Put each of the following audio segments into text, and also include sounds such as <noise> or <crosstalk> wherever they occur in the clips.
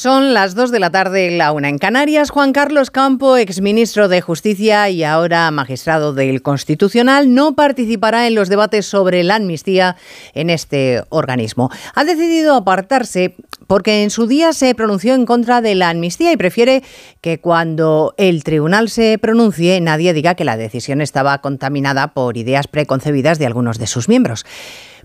Son las 2 de la tarde, la una en Canarias. Juan Carlos Campo, exministro de Justicia y ahora magistrado del Constitucional, no participará en los debates sobre la amnistía en este organismo. Ha decidido apartarse porque en su día se pronunció en contra de la amnistía y prefiere que cuando el tribunal se pronuncie nadie diga que la decisión estaba contaminada por ideas preconcebidas de algunos de sus miembros.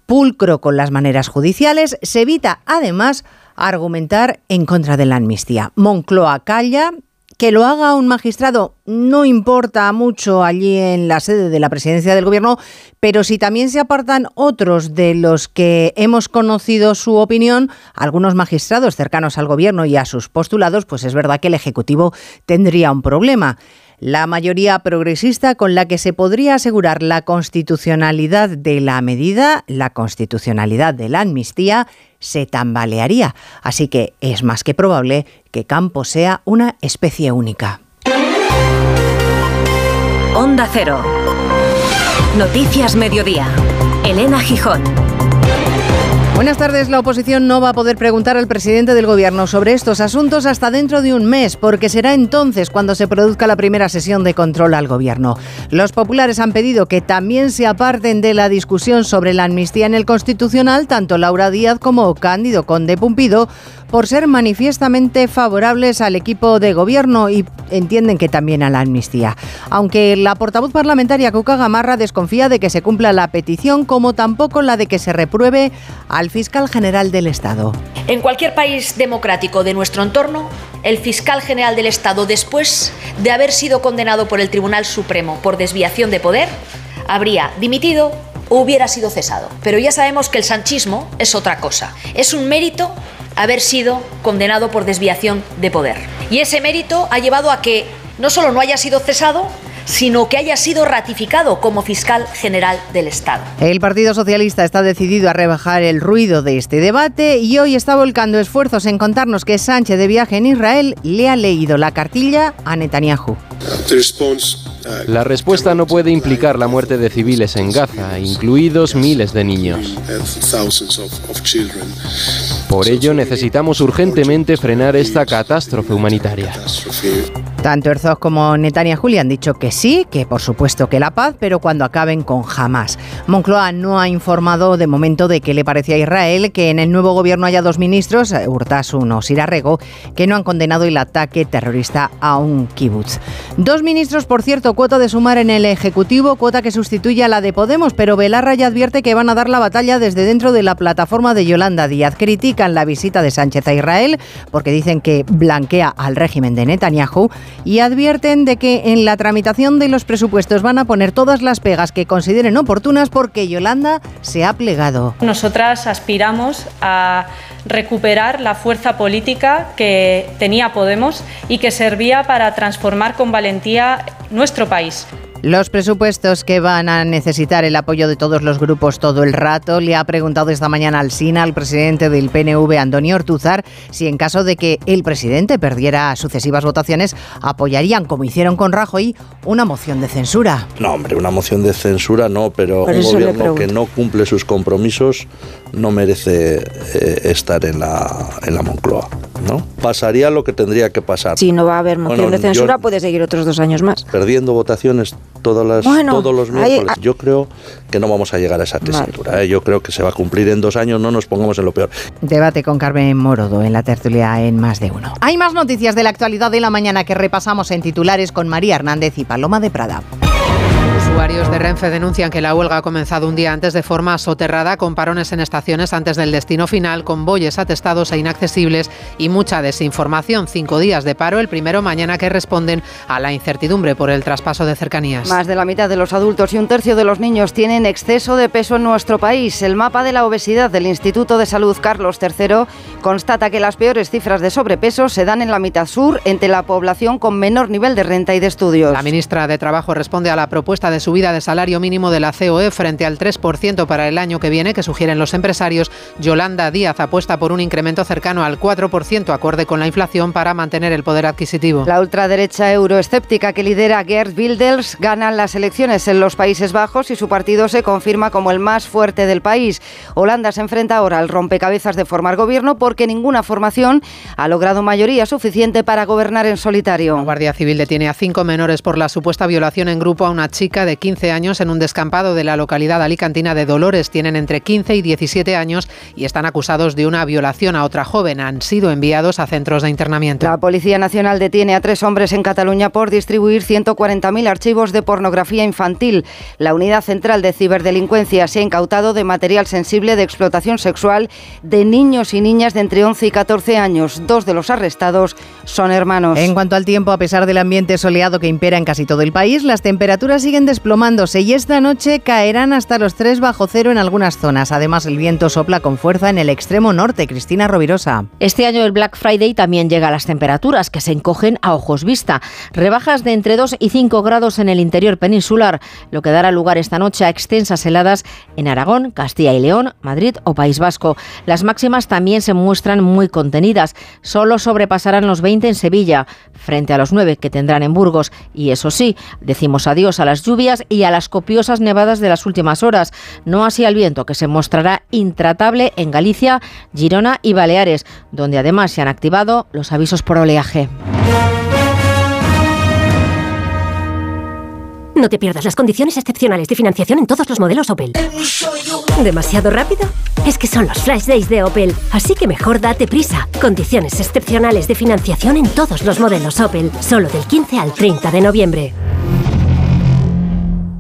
Pulcro con las maneras judiciales, se evita además argumentar en contra de la amnistía. Moncloa calla. Que lo haga un magistrado no importa mucho allí en la sede de la presidencia del gobierno, pero si también se apartan otros de los que hemos conocido su opinión, algunos magistrados cercanos al gobierno y a sus postulados, pues es verdad que el Ejecutivo tendría un problema. La mayoría progresista con la que se podría asegurar la constitucionalidad de la medida, la constitucionalidad de la amnistía, se tambalearía. Así que es más que probable que Campos sea una especie única. Onda Cero. Noticias Mediodía. Elena Gijón. Buenas tardes. La oposición no va a poder preguntar al presidente del Gobierno sobre estos asuntos hasta dentro de un mes, porque será entonces cuando se produzca la primera sesión de control al Gobierno. Los populares han pedido que también se aparten de la discusión sobre la amnistía en el Constitucional tanto Laura Díaz como Cándido Conde Pumpido por ser manifiestamente favorables al equipo de gobierno y entienden que también a la amnistía. Aunque la portavoz parlamentaria Cuca Gamarra desconfía de que se cumpla la petición, como tampoco la de que se repruebe al fiscal general del Estado. En cualquier país democrático de nuestro entorno, el fiscal general del Estado, después de haber sido condenado por el Tribunal Supremo por desviación de poder, habría dimitido o hubiera sido cesado. Pero ya sabemos que el sanchismo es otra cosa. Es un mérito haber sido condenado por desviación de poder. Y ese mérito ha llevado a que no solo no haya sido cesado, sino que haya sido ratificado como fiscal general del Estado. El Partido Socialista está decidido a rebajar el ruido de este debate y hoy está volcando esfuerzos en contarnos que Sánchez de viaje en Israel le ha leído la cartilla a Netanyahu. La respuesta no puede implicar la muerte de civiles en Gaza, incluidos miles de niños. Por ello necesitamos urgentemente frenar esta catástrofe humanitaria. Tanto Herzog como Netanyahu le han dicho que sí, que por supuesto que la paz, pero cuando acaben con Hamas. Moncloa no ha informado de momento de qué le parece a Israel que en el nuevo gobierno haya dos ministros, Urtasun o Sirarrego, que no han condenado el ataque terrorista a un kibutz. Dos ministros, por cierto, cuota de sumar en el Ejecutivo, cuota que sustituye a la de Podemos, pero Belarra ya advierte que van a dar la batalla desde dentro de la plataforma de Yolanda Díaz. Critican la visita de Sánchez a Israel porque dicen que blanquea al régimen de Netanyahu y advierten de que en la tramitación de los presupuestos van a poner todas las pegas que consideren oportunas porque Yolanda se ha plegado. Nosotras aspiramos a recuperar la fuerza política que tenía Podemos y que servía para transformar con valentía nuestro país. Los presupuestos que van a necesitar el apoyo de todos los grupos todo el rato. Le ha preguntado esta mañana al SINA, al presidente del PNV, Antonio Ortuzar, si en caso de que el presidente perdiera sucesivas votaciones, apoyarían, como hicieron con Rajoy, una moción de censura. No, hombre, una moción de censura no, pero un gobierno que no cumple sus compromisos no merece eh, estar en la, en la Moncloa. ¿No? Pasaría lo que tendría que pasar. Si no va a haber moción de censura, puede seguir otros dos años más. Perdiendo votaciones todas las, todos los miércoles. Yo creo que no vamos a llegar a esa tesitura. ¿eh? Yo creo que se va a cumplir en dos años, no nos pongamos en lo peor. Debate con Carmen Morodo en la tertulia en Más de Uno. Hay más noticias de la actualidad de la mañana que repasamos en titulares con María Hernández y Paloma de Prada. Usuarios de Renfe denuncian que la huelga ha comenzado un día antes de forma soterrada, con parones en estaciones antes del destino final, con bueyes atestados e inaccesibles y mucha desinformación. Cinco días de paro, el primero mañana que responden a la incertidumbre por el traspaso de cercanías. Más de la mitad de los adultos y un tercio de los niños tienen exceso de peso en nuestro país. El mapa de la obesidad del Instituto de Salud Carlos III constata que las peores cifras de sobrepeso se dan en la mitad sur, entre la población con menor nivel de renta y de estudios. La ministra de Trabajo responde a la propuesta de subida de salario mínimo de la COE frente al 3% para el año que viene que sugieren los empresarios, Yolanda Díaz apuesta por un incremento cercano al 4% acorde con la inflación para mantener el poder adquisitivo. La ultraderecha euroescéptica que lidera Gerd Wilders gana las elecciones en los Países Bajos y su partido se confirma como el más fuerte del país. Holanda se enfrenta ahora al rompecabezas de formar gobierno porque ninguna formación ha logrado mayoría suficiente para gobernar en solitario. La Guardia Civil detiene a cinco menores por la supuesta violación en grupo a una chica de 15 años en un descampado de la localidad alicantina de Dolores. Tienen entre 15 y 17 años y están acusados de una violación a otra joven. Han sido enviados a centros de internamiento. La Policía Nacional detiene a tres hombres en Cataluña por distribuir 140.000 archivos de pornografía infantil. La Unidad Central de Ciberdelincuencia se ha incautado de material sensible de explotación sexual de niños y niñas de entre 11 y 14 años. Dos de los arrestados son hermanos. En cuanto al tiempo, a pesar del ambiente soleado que impera en casi todo el país, las temperaturas siguen desplomándose y esta noche caerán hasta los 3 bajo cero en algunas zonas. Además, el viento sopla con fuerza en el extremo norte. Cristina Rovirosa. Este año el Black Friday también llega a las temperaturas que se encogen a ojos vista. Rebajas de entre 2 y 5 grados en el interior peninsular, lo que dará lugar esta noche a extensas heladas en Aragón, Castilla y León, Madrid o País Vasco. Las máximas también se muestran muy contenidas. Solo sobrepasarán los 20 en Sevilla, frente a los 9 que tendrán en Burgos. Y eso sí, decimos adiós a las lluvias y a las copiosas nevadas de las últimas horas. No así al viento, que se mostrará intratable en Galicia, Girona y Baleares, donde además se han activado los avisos por oleaje. No te pierdas las condiciones excepcionales de financiación en todos los modelos Opel. ¿Demasiado rápido? Es que son los flash days de Opel, así que mejor date prisa. Condiciones excepcionales de financiación en todos los modelos Opel, solo del 15 al 30 de noviembre.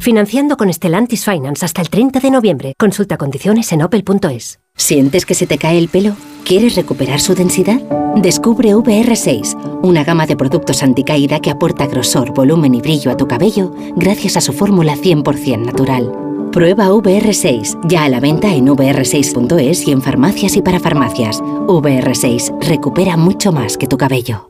Financiando con Stellantis Finance hasta el 30 de noviembre. Consulta condiciones en opel.es. ¿Sientes que se te cae el pelo? ¿Quieres recuperar su densidad? Descubre VR6, una gama de productos anticaída que aporta grosor, volumen y brillo a tu cabello gracias a su fórmula 100% natural. Prueba VR6, ya a la venta en vr6.es y en farmacias y para farmacias. VR6, recupera mucho más que tu cabello.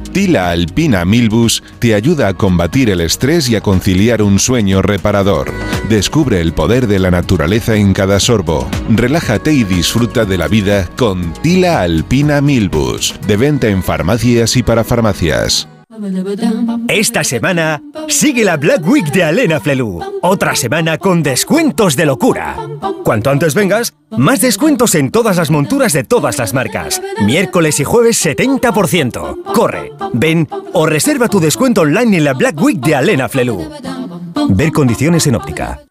Tila Alpina Milbus te ayuda a combatir el estrés y a conciliar un sueño reparador. Descubre el poder de la naturaleza en cada sorbo. Relájate y disfruta de la vida con Tila Alpina Milbus. De venta en farmacias y para farmacias. Esta semana sigue la Black Week de Alena Flelu. Otra semana con descuentos de locura. Cuanto antes vengas, más descuentos en todas las monturas de todas las marcas. Miércoles y jueves 70%. Corre, ven o reserva tu descuento online en la Black Week de Alena Flelu. Ver condiciones en óptica.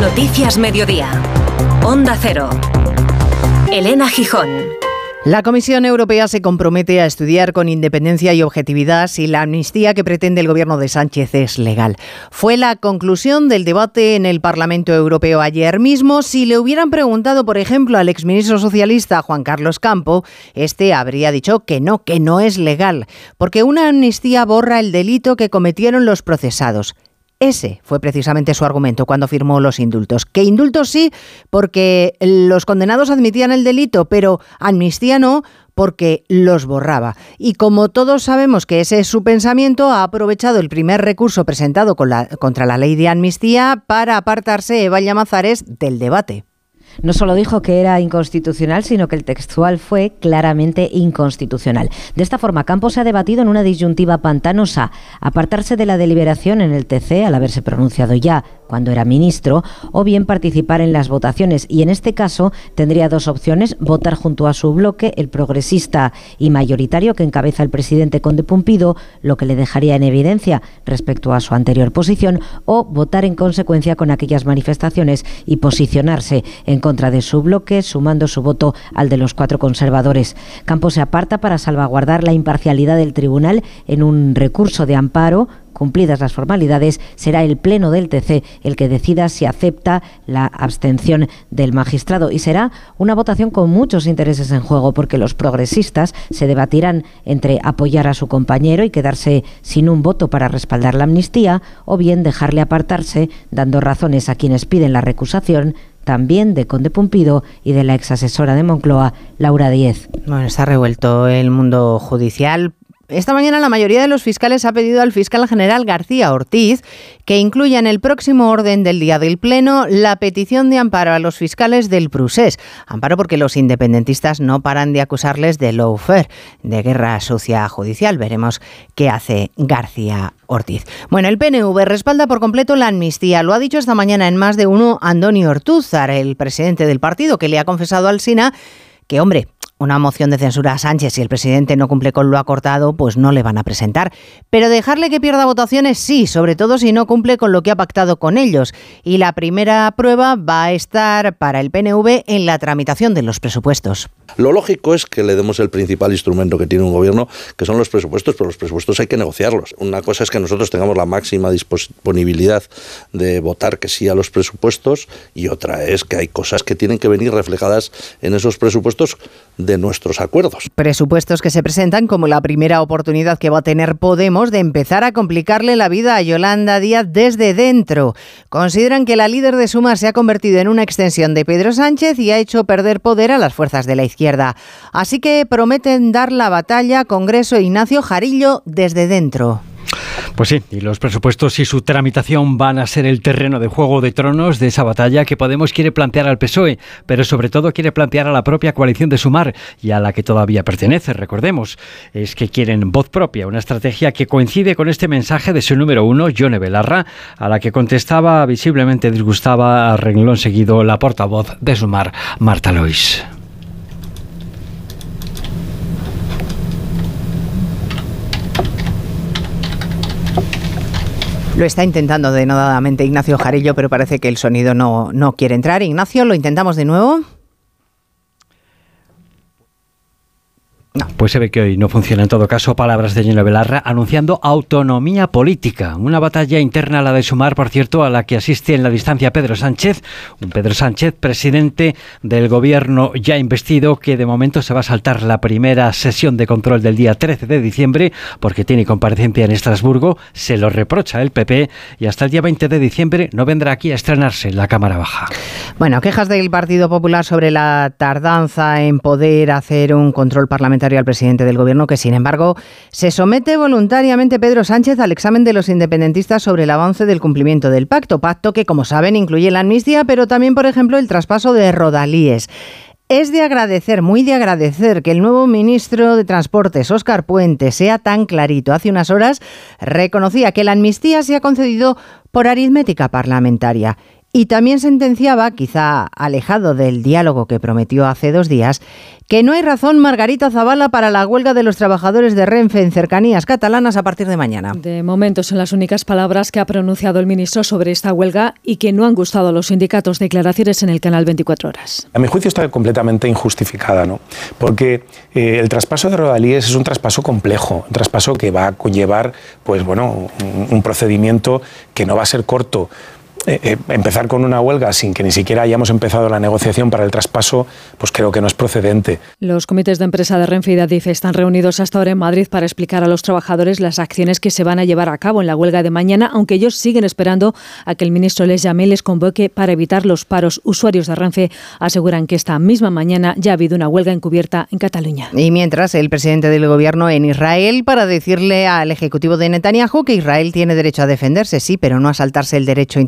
Noticias Mediodía. Onda Cero. Elena Gijón. La Comisión Europea se compromete a estudiar con independencia y objetividad si la amnistía que pretende el gobierno de Sánchez es legal. Fue la conclusión del debate en el Parlamento Europeo ayer mismo. Si le hubieran preguntado, por ejemplo, al exministro socialista Juan Carlos Campo, este habría dicho que no, que no es legal, porque una amnistía borra el delito que cometieron los procesados. Ese fue precisamente su argumento cuando firmó los indultos. Que indultos sí, porque los condenados admitían el delito, pero amnistía no, porque los borraba. Y como todos sabemos que ese es su pensamiento, ha aprovechado el primer recurso presentado contra la ley de amnistía para apartarse Eva Llamazares del debate no solo dijo que era inconstitucional, sino que el textual fue claramente inconstitucional. De esta forma, Campos se ha debatido en una disyuntiva pantanosa, apartarse de la deliberación en el TC al haberse pronunciado ya cuando era ministro, o bien participar en las votaciones. Y en este caso tendría dos opciones, votar junto a su bloque, el progresista y mayoritario que encabeza el presidente Conde Pumpido, lo que le dejaría en evidencia respecto a su anterior posición, o votar en consecuencia con aquellas manifestaciones y posicionarse en contra de su bloque, sumando su voto al de los cuatro conservadores. Campos se aparta para salvaguardar la imparcialidad del tribunal en un recurso de amparo cumplidas las formalidades, será el Pleno del TC el que decida si acepta la abstención del magistrado. Y será una votación con muchos intereses en juego, porque los progresistas se debatirán entre apoyar a su compañero y quedarse sin un voto para respaldar la amnistía, o bien dejarle apartarse, dando razones a quienes piden la recusación también de Conde Pumpido y de la ex asesora de Moncloa, Laura Díez. Bueno, está revuelto el mundo judicial esta mañana la mayoría de los fiscales ha pedido al fiscal general García Ortiz que incluya en el próximo orden del día del Pleno la petición de amparo a los fiscales del Prusés. Amparo porque los independentistas no paran de acusarles de lawfare, de guerra sucia judicial. Veremos qué hace García Ortiz. Bueno, el PNV respalda por completo la amnistía. Lo ha dicho esta mañana en más de uno Antonio Ortúzar, el presidente del partido, que le ha confesado al SINA que, hombre, una moción de censura a Sánchez si el presidente no cumple con lo acordado, pues no le van a presentar. Pero dejarle que pierda votaciones sí, sobre todo si no cumple con lo que ha pactado con ellos. Y la primera prueba va a estar para el PNV en la tramitación de los presupuestos. Lo lógico es que le demos el principal instrumento que tiene un gobierno, que son los presupuestos, pero los presupuestos hay que negociarlos. Una cosa es que nosotros tengamos la máxima disponibilidad de votar que sí a los presupuestos y otra es que hay cosas que tienen que venir reflejadas en esos presupuestos nuestros acuerdos. Presupuestos que se presentan como la primera oportunidad que va a tener Podemos de empezar a complicarle la vida a Yolanda Díaz desde dentro. Consideran que la líder de Suma se ha convertido en una extensión de Pedro Sánchez y ha hecho perder poder a las fuerzas de la izquierda. Así que prometen dar la batalla Congreso Ignacio Jarillo desde dentro. Pues sí, y los presupuestos y su tramitación van a ser el terreno de juego de tronos de esa batalla que Podemos quiere plantear al PSOE, pero sobre todo quiere plantear a la propia coalición de Sumar y a la que todavía pertenece, recordemos. Es que quieren voz propia, una estrategia que coincide con este mensaje de su número uno, Yone Belarra, a la que contestaba visiblemente disgustaba a renglón seguido la portavoz de Sumar, Marta Lois. Lo está intentando denodadamente Ignacio Jarillo, pero parece que el sonido no, no quiere entrar. Ignacio, ¿lo intentamos de nuevo? Pues se ve que hoy no funciona en todo caso. Palabras de Gino Belarra anunciando autonomía política. Una batalla interna la de Sumar, por cierto, a la que asiste en la distancia Pedro Sánchez. Un Pedro Sánchez, presidente del gobierno ya investido, que de momento se va a saltar la primera sesión de control del día 13 de diciembre, porque tiene comparecencia en Estrasburgo. Se lo reprocha el PP y hasta el día 20 de diciembre no vendrá aquí a estrenarse en la Cámara Baja. Bueno, quejas del Partido Popular sobre la tardanza en poder hacer un control parlamentario al presidente del Gobierno, que sin embargo se somete voluntariamente Pedro Sánchez al examen de los independentistas sobre el avance del cumplimiento del pacto. Pacto que, como saben, incluye la amnistía, pero también, por ejemplo, el traspaso de Rodalíes. Es de agradecer, muy de agradecer, que el nuevo ministro de Transportes, Óscar Puente, sea tan clarito. Hace unas horas reconocía que la amnistía se ha concedido por aritmética parlamentaria y también sentenciaba, quizá alejado del diálogo que prometió hace dos días, que no hay razón, Margarita Zavala, para la huelga de los trabajadores de Renfe en cercanías catalanas a partir de mañana. De momento son las únicas palabras que ha pronunciado el ministro sobre esta huelga y que no han gustado a los sindicatos. Declaraciones en el canal 24 Horas. A mi juicio está completamente injustificada, ¿no? Porque eh, el traspaso de Rodalíes es un traspaso complejo, un traspaso que va a conllevar, pues bueno, un procedimiento que no va a ser corto eh, eh, empezar con una huelga sin que ni siquiera hayamos empezado la negociación para el traspaso, pues creo que no es procedente. Los comités de empresa de Renfe y de Adif están reunidos hasta ahora en Madrid para explicar a los trabajadores las acciones que se van a llevar a cabo en la huelga de mañana, aunque ellos siguen esperando a que el ministro les llame y les convoque para evitar los paros. Usuarios de Renfe aseguran que esta misma mañana ya ha habido una huelga encubierta en Cataluña. Y mientras el presidente del gobierno en Israel para decirle al ejecutivo de Netanyahu que Israel tiene derecho a defenderse, sí, pero no a saltarse el derecho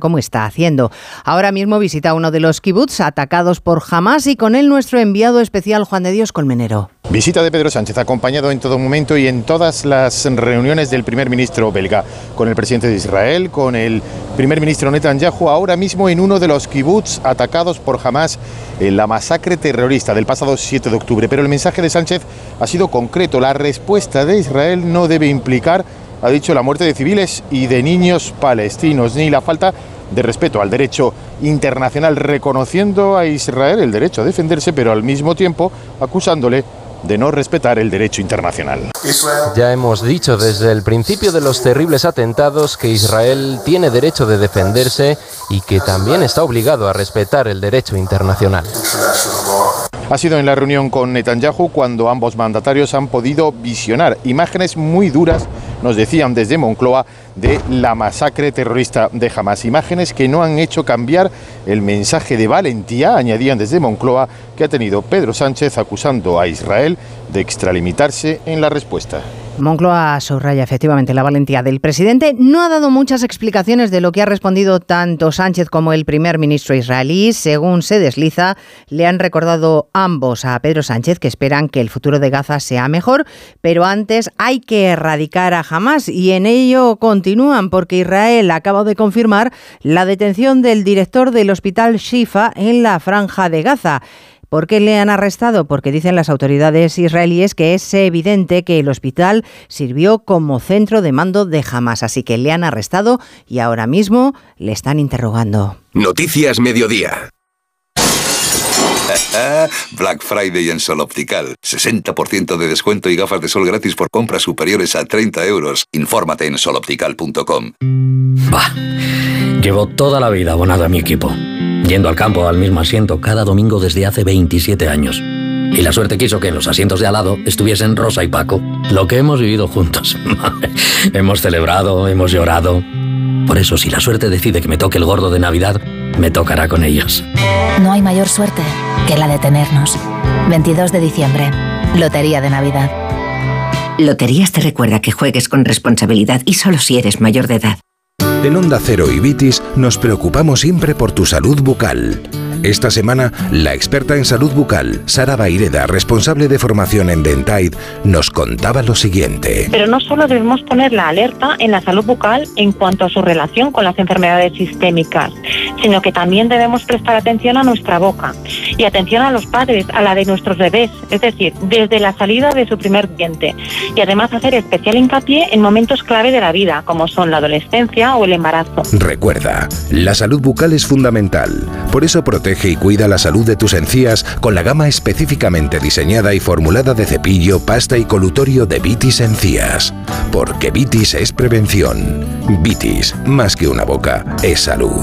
como está haciendo. Ahora mismo visita uno de los kibbutz atacados por Hamas y con él nuestro enviado especial Juan de Dios Colmenero. Visita de Pedro Sánchez, acompañado en todo momento y en todas las reuniones del primer ministro belga, con el presidente de Israel, con el primer ministro Netanyahu, ahora mismo en uno de los kibbutz atacados por Hamas en la masacre terrorista del pasado 7 de octubre. Pero el mensaje de Sánchez ha sido concreto. La respuesta de Israel no debe implicar ha dicho la muerte de civiles y de niños palestinos, ni la falta de respeto al derecho internacional, reconociendo a Israel el derecho a defenderse, pero al mismo tiempo acusándole de no respetar el derecho internacional. Ya hemos dicho desde el principio de los terribles atentados que Israel tiene derecho de defenderse y que también está obligado a respetar el derecho internacional. Ha sido en la reunión con Netanyahu cuando ambos mandatarios han podido visionar imágenes muy duras, nos decían desde Moncloa, de la masacre terrorista de Hamas. Imágenes que no han hecho cambiar el mensaje de valentía, añadían desde Moncloa, que ha tenido Pedro Sánchez acusando a Israel de extralimitarse en la respuesta. Moncloa subraya efectivamente la valentía del presidente. No ha dado muchas explicaciones de lo que ha respondido tanto Sánchez como el primer ministro israelí. Según se desliza, le han recordado ambos a Pedro Sánchez que esperan que el futuro de Gaza sea mejor, pero antes hay que erradicar a Hamas y en ello continúan porque Israel acaba de confirmar la detención del director del hospital Shifa en la franja de Gaza. ¿Por qué le han arrestado? Porque dicen las autoridades israelíes que es evidente que el hospital sirvió como centro de mando de Hamas, así que le han arrestado y ahora mismo le están interrogando. Noticias Mediodía. <laughs> Black Friday en Sol Optical. 60% de descuento y gafas de sol gratis por compras superiores a 30 euros. Infórmate en soloptical.com. Bah, llevo toda la vida abonado a mi equipo yendo al campo al mismo asiento cada domingo desde hace 27 años. Y la suerte quiso que en los asientos de al lado estuviesen Rosa y Paco, lo que hemos vivido juntos. <laughs> hemos celebrado, hemos llorado. Por eso, si la suerte decide que me toque el gordo de Navidad, me tocará con ellos. No hay mayor suerte que la de tenernos. 22 de diciembre, Lotería de Navidad. Loterías te recuerda que juegues con responsabilidad y solo si eres mayor de edad. En Onda Cero y Vitis nos preocupamos siempre por tu salud bucal. Esta semana, la experta en salud bucal, Sara Baireda, responsable de formación en Dentaid, nos contaba lo siguiente. Pero no solo debemos poner la alerta en la salud bucal en cuanto a su relación con las enfermedades sistémicas, sino que también debemos prestar atención a nuestra boca y atención a los padres, a la de nuestros bebés, es decir, desde la salida de su primer diente. Y además hacer especial hincapié en momentos clave de la vida, como son la adolescencia o el embarazo. Recuerda, la salud bucal es fundamental. Por eso protege y cuida la salud de tus encías con la gama específicamente diseñada y formulada de cepillo, pasta y colutorio de Vitis Encías. Porque Vitis es prevención. Vitis, más que una boca, es salud.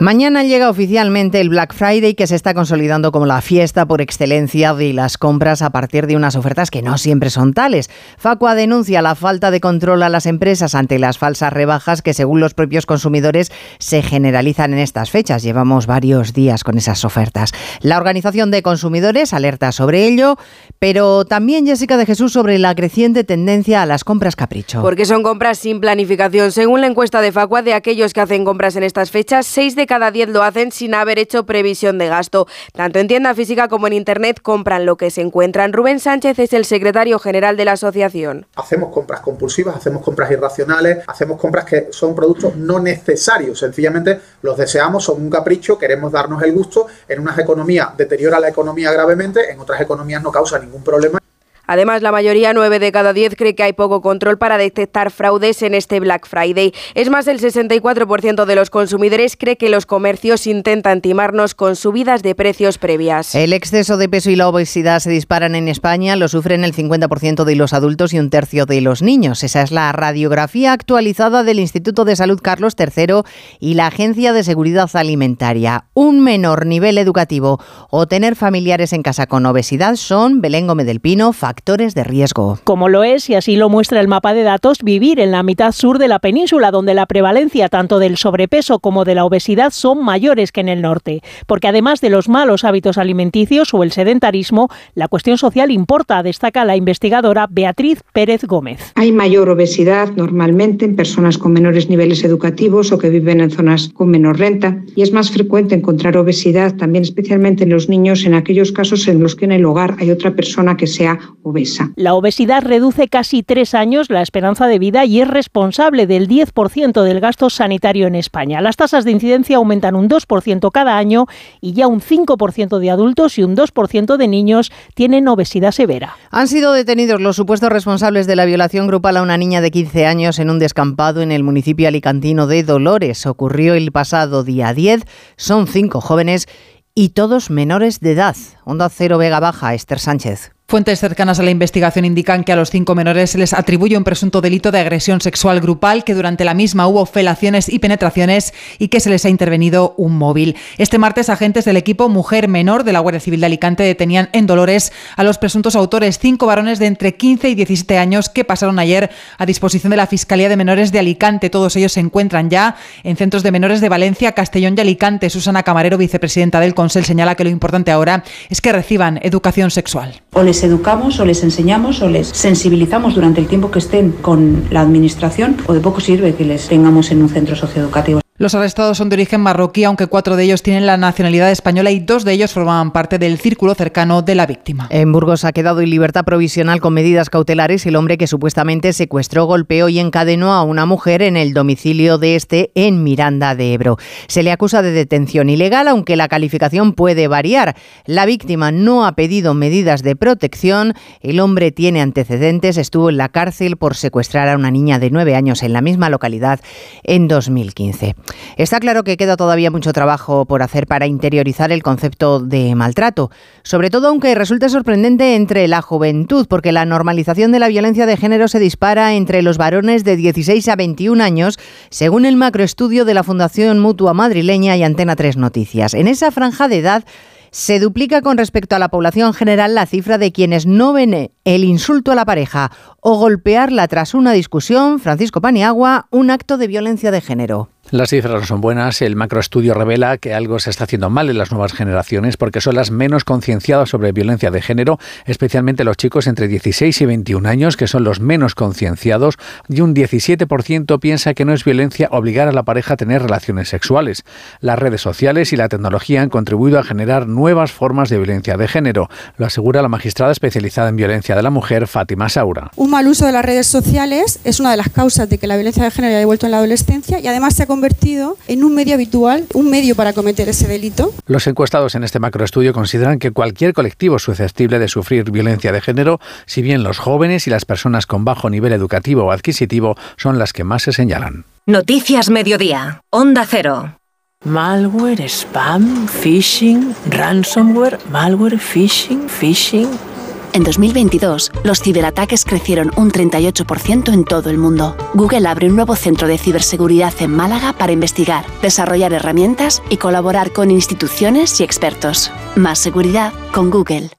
Mañana llega oficialmente el Black Friday que se está consolidando como la fiesta por excelencia de las compras a partir de unas ofertas que no siempre son tales. Facua denuncia la falta de control a las empresas ante las falsas rebajas que según los propios consumidores se generalizan en estas fechas. Llevamos varios días con esas ofertas. La Organización de Consumidores alerta sobre ello, pero también Jessica de Jesús sobre la creciente tendencia a las compras capricho. Porque son compras sin planificación. Según la encuesta de Facua de aquellos que hacen compras en estas fechas, 6 de cada 10 lo hacen sin haber hecho previsión de gasto. Tanto en tienda física como en Internet compran lo que se encuentran. Rubén Sánchez es el secretario general de la asociación. Hacemos compras compulsivas, hacemos compras irracionales, hacemos compras que son productos no necesarios. Sencillamente los deseamos, son un capricho, queremos darnos el gusto. En unas economías deteriora la economía gravemente, en otras economías no causa ningún problema. Además, la mayoría, 9 de cada 10, cree que hay poco control para detectar fraudes en este Black Friday. Es más, el 64% de los consumidores cree que los comercios intentan timarnos con subidas de precios previas. El exceso de peso y la obesidad se disparan en España, lo sufren el 50% de los adultos y un tercio de los niños. Esa es la radiografía actualizada del Instituto de Salud Carlos III y la Agencia de Seguridad Alimentaria. Un menor nivel educativo o tener familiares en casa con obesidad son, Belén Gómez del Pino, factores de riesgo. Como lo es, y así lo muestra el mapa de datos, vivir en la mitad sur de la península, donde la prevalencia tanto del sobrepeso como de la obesidad son mayores que en el norte. Porque además de los malos hábitos alimenticios o el sedentarismo, la cuestión social importa, destaca la investigadora Beatriz Pérez Gómez. Hay mayor obesidad normalmente en personas con menores niveles educativos o que viven en zonas con menor renta y es más frecuente encontrar obesidad también especialmente en los niños en aquellos casos en los que en el hogar hay otra persona que sea obesa. La obesidad reduce casi tres años la esperanza de vida y es responsable del 10% del gasto sanitario en España. Las tasas de incidencia aumentan un 2% cada año y ya un 5% de adultos y un 2% de niños tienen obesidad severa. Han sido detenidos los supuestos responsables de la violación grupal a una niña de 15 años en un descampado en el municipio alicantino de Dolores. Ocurrió el pasado día 10. Son cinco jóvenes y todos menores de edad. Onda Cero Vega Baja, Esther Sánchez. Fuentes cercanas a la investigación indican que a los cinco menores se les atribuye un presunto delito de agresión sexual grupal, que durante la misma hubo felaciones y penetraciones y que se les ha intervenido un móvil. Este martes, agentes del equipo Mujer Menor de la Guardia Civil de Alicante detenían en Dolores a los presuntos autores, cinco varones de entre 15 y 17 años que pasaron ayer a disposición de la Fiscalía de Menores de Alicante. Todos ellos se encuentran ya en centros de menores de Valencia, Castellón y Alicante. Susana Camarero, vicepresidenta del Consell, señala que lo importante ahora es que reciban educación sexual educamos o les enseñamos o les sensibilizamos durante el tiempo que estén con la administración o de poco sirve que les tengamos en un centro socioeducativo. Los arrestados son de origen marroquí, aunque cuatro de ellos tienen la nacionalidad española y dos de ellos formaban parte del círculo cercano de la víctima. En Burgos ha quedado en libertad provisional con medidas cautelares el hombre que supuestamente secuestró, golpeó y encadenó a una mujer en el domicilio de este en Miranda de Ebro. Se le acusa de detención ilegal, aunque la calificación puede variar. La víctima no ha pedido medidas de protección. El hombre tiene antecedentes, estuvo en la cárcel por secuestrar a una niña de nueve años en la misma localidad en 2015. Está claro que queda todavía mucho trabajo por hacer para interiorizar el concepto de maltrato, sobre todo aunque resulte sorprendente entre la juventud, porque la normalización de la violencia de género se dispara entre los varones de 16 a 21 años, según el macroestudio de la Fundación Mutua Madrileña y Antena 3 Noticias. En esa franja de edad, se duplica con respecto a la población general la cifra de quienes no ven el insulto a la pareja o golpearla tras una discusión, Francisco Paniagua, un acto de violencia de género. Las cifras no son buenas. El macroestudio revela que algo se está haciendo mal en las nuevas generaciones porque son las menos concienciadas sobre violencia de género, especialmente los chicos entre 16 y 21 años, que son los menos concienciados, y un 17% piensa que no es violencia obligar a la pareja a tener relaciones sexuales. Las redes sociales y la tecnología han contribuido a generar nuevas formas de violencia de género, lo asegura la magistrada especializada en violencia de la mujer, Fátima Saura. Un mal uso de las redes sociales es una de las causas de que la violencia de género haya vuelto en la adolescencia y además se ha convertido en un medio habitual, un medio para cometer ese delito. Los encuestados en este macroestudio consideran que cualquier colectivo es susceptible de sufrir violencia de género, si bien los jóvenes y las personas con bajo nivel educativo o adquisitivo son las que más se señalan. Noticias Mediodía, Onda Cero. Malware, spam, phishing, ransomware, malware, phishing, phishing. En 2022, los ciberataques crecieron un 38% en todo el mundo. Google abre un nuevo centro de ciberseguridad en Málaga para investigar, desarrollar herramientas y colaborar con instituciones y expertos. Más seguridad con Google.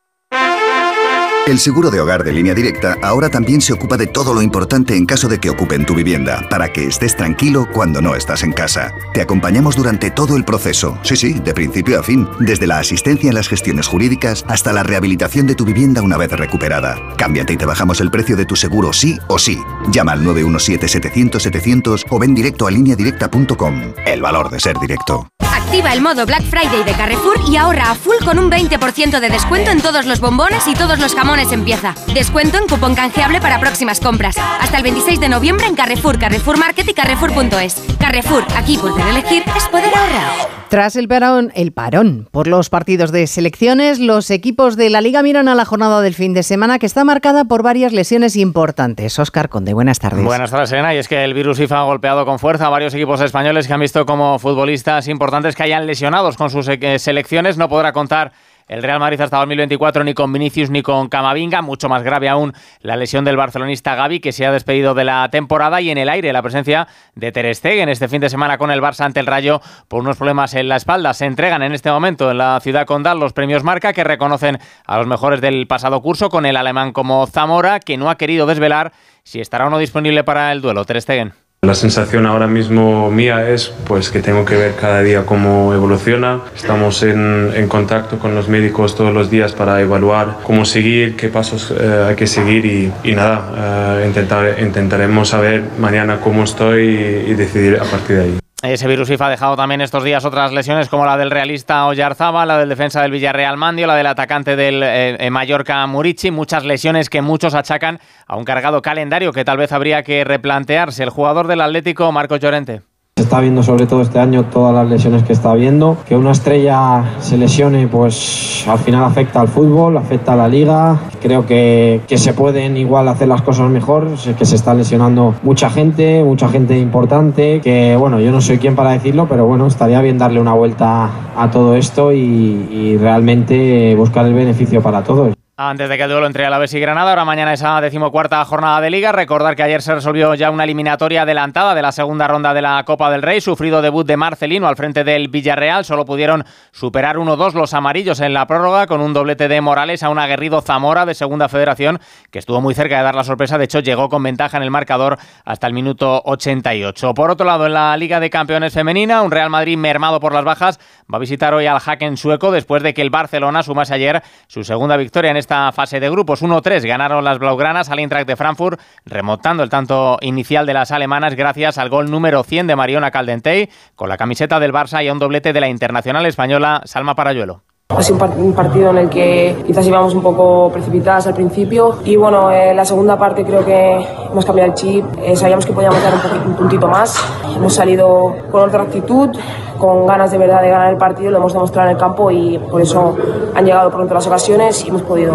El seguro de hogar de línea directa ahora también se ocupa de todo lo importante en caso de que ocupen tu vivienda, para que estés tranquilo cuando no estás en casa. Te acompañamos durante todo el proceso, sí, sí, de principio a fin, desde la asistencia en las gestiones jurídicas hasta la rehabilitación de tu vivienda una vez recuperada. Cámbiate y te bajamos el precio de tu seguro sí o sí. Llama al 917-700-700 o ven directo a lineadirecta.com. El valor de ser directo. Activa el modo Black Friday de Carrefour y ahorra a full con un 20% de descuento en todos los bombones y todos los jamones en pieza. Descuento en cupón canjeable para próximas compras. Hasta el 26 de noviembre en Carrefour, Carrefour Market y Carrefour.es. Carrefour, aquí poder elegir es poder ahorrar. Tras el parón, el parón por los partidos de selecciones, los equipos de la Liga miran a la jornada del fin de semana que está marcada por varias lesiones importantes. Oscar Conde, buenas tardes. Buenas tardes, Elena. Y es que el virus FIFA ha golpeado con fuerza a varios equipos españoles que han visto como futbolistas importantes que hayan lesionados con sus eh, selecciones. No podrá contar el Real Madrid hasta 2024 ni con Vinicius ni con Camavinga, mucho más grave aún la lesión del barcelonista Gaby que se ha despedido de la temporada y en el aire la presencia de Ter Stegen este fin de semana con el Barça ante el Rayo por unos problemas en la espalda. Se entregan en este momento en la ciudad condal los premios Marca que reconocen a los mejores del pasado curso con el alemán como Zamora que no ha querido desvelar si estará o no disponible para el duelo. Ter Stegen. La sensación ahora mismo mía es pues que tengo que ver cada día cómo evoluciona. Estamos en, en contacto con los médicos todos los días para evaluar cómo seguir, qué pasos eh, hay que seguir y, nada, eh, intentar, intentaremos saber mañana cómo estoy y, y decidir a partir de ahí. Ese virus FIFA ha dejado también estos días otras lesiones como la del realista Oyarzaba, la del defensa del Villarreal Mandio, la del atacante del eh, eh, Mallorca Murici, muchas lesiones que muchos achacan a un cargado calendario que tal vez habría que replantearse. El jugador del Atlético, Marcos Llorente. Se está viendo sobre todo este año todas las lesiones que está viendo. Que una estrella se lesione, pues al final afecta al fútbol, afecta a la liga. Creo que, que se pueden igual hacer las cosas mejor, que se está lesionando mucha gente, mucha gente importante. Que bueno, yo no soy quien para decirlo, pero bueno, estaría bien darle una vuelta a todo esto y, y realmente buscar el beneficio para todos. Antes de que el duelo entre Alavés y Granada, ahora mañana esa decimocuarta jornada de Liga. Recordar que ayer se resolvió ya una eliminatoria adelantada de la segunda ronda de la Copa del Rey. Sufrido debut de Marcelino al frente del Villarreal. Solo pudieron superar 1-2 los amarillos en la prórroga con un doblete de Morales a un aguerrido Zamora de Segunda Federación que estuvo muy cerca de dar la sorpresa. De hecho, llegó con ventaja en el marcador hasta el minuto 88. Por otro lado, en la Liga de Campeones Femenina, un Real Madrid mermado por las bajas va a visitar hoy al Hacken sueco después de que el Barcelona sumase ayer su segunda victoria en este esta fase de grupos. 1-3 ganaron las Blaugranas al Eintracht de Frankfurt, remontando el tanto inicial de las alemanas gracias al gol número 100 de Mariona Caldentey, con la camiseta del Barça y a un doblete de la internacional española Salma Parayuelo. Ha sido un partido en el que quizás íbamos un poco precipitadas al principio y bueno, en la segunda parte creo que hemos cambiado el chip, eh, sabíamos que podíamos dar un, un puntito más, hemos salido con otra actitud, con ganas de verdad de ganar el partido, lo hemos demostrado en el campo y por eso han llegado pronto las ocasiones y hemos podido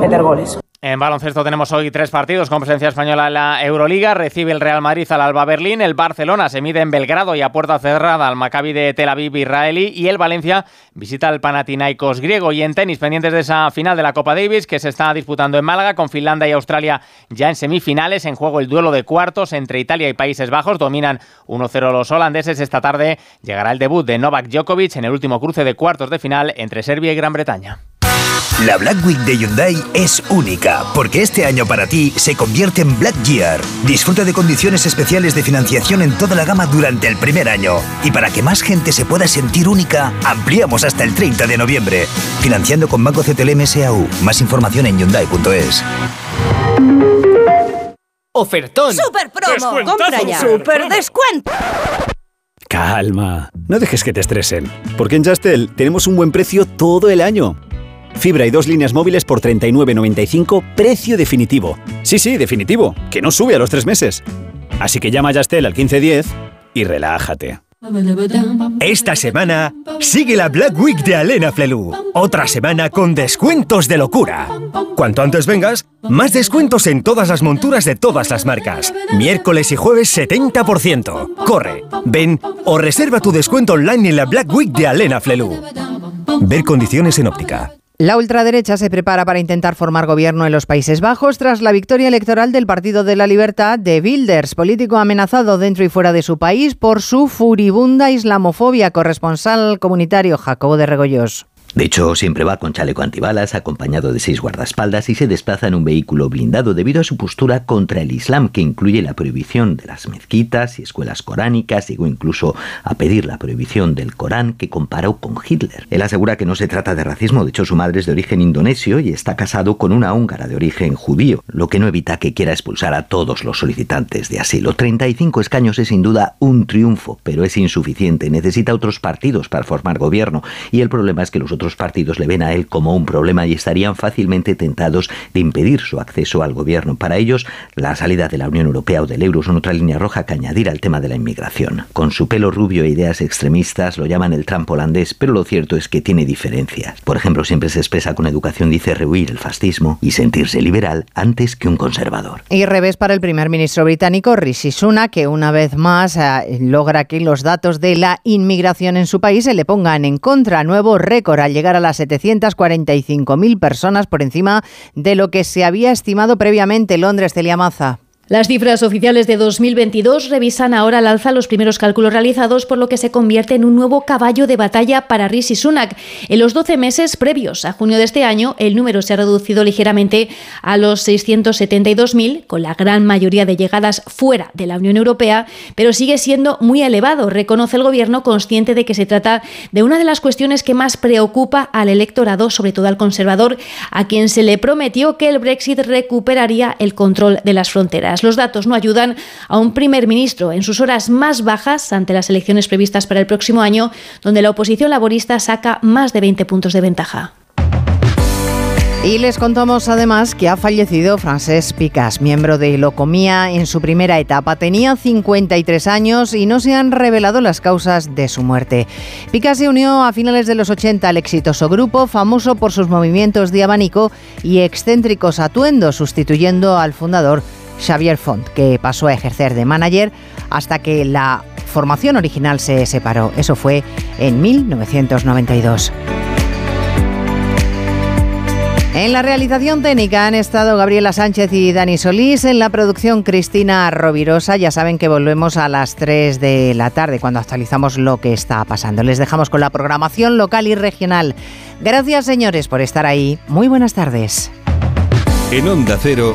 meter goles. En baloncesto tenemos hoy tres partidos con presencia española en la Euroliga. Recibe el Real Madrid al Alba Berlín, el Barcelona se mide en Belgrado y a puerta cerrada al Maccabi de Tel Aviv israelí y el Valencia visita al Panathinaikos griego. Y en tenis, pendientes de esa final de la Copa Davis que se está disputando en Málaga con Finlandia y Australia ya en semifinales. En juego el duelo de cuartos entre Italia y Países Bajos. Dominan 1-0 los holandeses. Esta tarde llegará el debut de Novak Djokovic en el último cruce de cuartos de final entre Serbia y Gran Bretaña. La Black Week de Hyundai es única, porque este año para ti se convierte en Black Year. Disfruta de condiciones especiales de financiación en toda la gama durante el primer año. Y para que más gente se pueda sentir única, ampliamos hasta el 30 de noviembre. Financiando con Banco CTLM SAU. Más información en Hyundai.es. Ofertón. ¡Super promo! Descuentazo. ¡Compra ya! ¡Super descuento! Calma, no dejes que te estresen, porque en Justel tenemos un buen precio todo el año. Fibra y dos líneas móviles por 39.95, precio definitivo. Sí, sí, definitivo, que no sube a los tres meses. Así que llama a Justel al 1510 y relájate. Esta semana sigue la Black Week de Alena Flelu. Otra semana con descuentos de locura. Cuanto antes vengas, más descuentos en todas las monturas de todas las marcas. Miércoles y jueves 70%. Corre, ven o reserva tu descuento online en la Black Week de Alena Flelu. Ver condiciones en óptica. La ultraderecha se prepara para intentar formar gobierno en los Países Bajos tras la victoria electoral del Partido de la Libertad de Wilders, político amenazado dentro y fuera de su país por su furibunda islamofobia. Corresponsal comunitario Jacobo de Regoyos. De hecho, siempre va con chaleco antibalas, acompañado de seis guardaespaldas y se desplaza en un vehículo blindado debido a su postura contra el Islam, que incluye la prohibición de las mezquitas y escuelas coránicas, llegó incluso a pedir la prohibición del Corán, que comparó con Hitler. Él asegura que no se trata de racismo, de hecho su madre es de origen indonesio y está casado con una húngara de origen judío, lo que no evita que quiera expulsar a todos los solicitantes de asilo. 35 escaños es sin duda un triunfo, pero es insuficiente, necesita otros partidos para formar gobierno y el problema es que los otros partidos le ven a él como un problema y estarían fácilmente tentados de impedir su acceso al gobierno. Para ellos, la salida de la Unión Europea o del euro son otra línea roja que añadir al tema de la inmigración. Con su pelo rubio e ideas extremistas lo llaman el Trump holandés, pero lo cierto es que tiene diferencias. Por ejemplo, siempre se expresa con educación, dice rehuir el fascismo y sentirse liberal antes que un conservador. Y revés para el primer ministro británico Rishi Sunak, que una vez más eh, logra que los datos de la inmigración en su país se le pongan en contra. Nuevo récord llegar a las 745.000 personas por encima de lo que se había estimado previamente. Londres, Celia Maza. Las cifras oficiales de 2022 revisan ahora al alza los primeros cálculos realizados, por lo que se convierte en un nuevo caballo de batalla para Rishi Sunak. En los 12 meses previos a junio de este año, el número se ha reducido ligeramente a los 672.000, con la gran mayoría de llegadas fuera de la Unión Europea, pero sigue siendo muy elevado, reconoce el Gobierno, consciente de que se trata de una de las cuestiones que más preocupa al electorado, sobre todo al conservador, a quien se le prometió que el Brexit recuperaría el control de las fronteras. Los datos no ayudan a un primer ministro en sus horas más bajas ante las elecciones previstas para el próximo año, donde la oposición laborista saca más de 20 puntos de ventaja. Y les contamos además que ha fallecido Francesc Picas, miembro de Locomía en su primera etapa. Tenía 53 años y no se han revelado las causas de su muerte. Picas se unió a finales de los 80 al exitoso grupo, famoso por sus movimientos de abanico y excéntricos atuendos, sustituyendo al fundador Xavier Font, que pasó a ejercer de manager hasta que la formación original se separó. Eso fue en 1992. En la realización técnica han estado Gabriela Sánchez y Dani Solís, en la producción Cristina Rovirosa. Ya saben que volvemos a las 3 de la tarde cuando actualizamos lo que está pasando. Les dejamos con la programación local y regional. Gracias señores por estar ahí. Muy buenas tardes. En Onda Cero,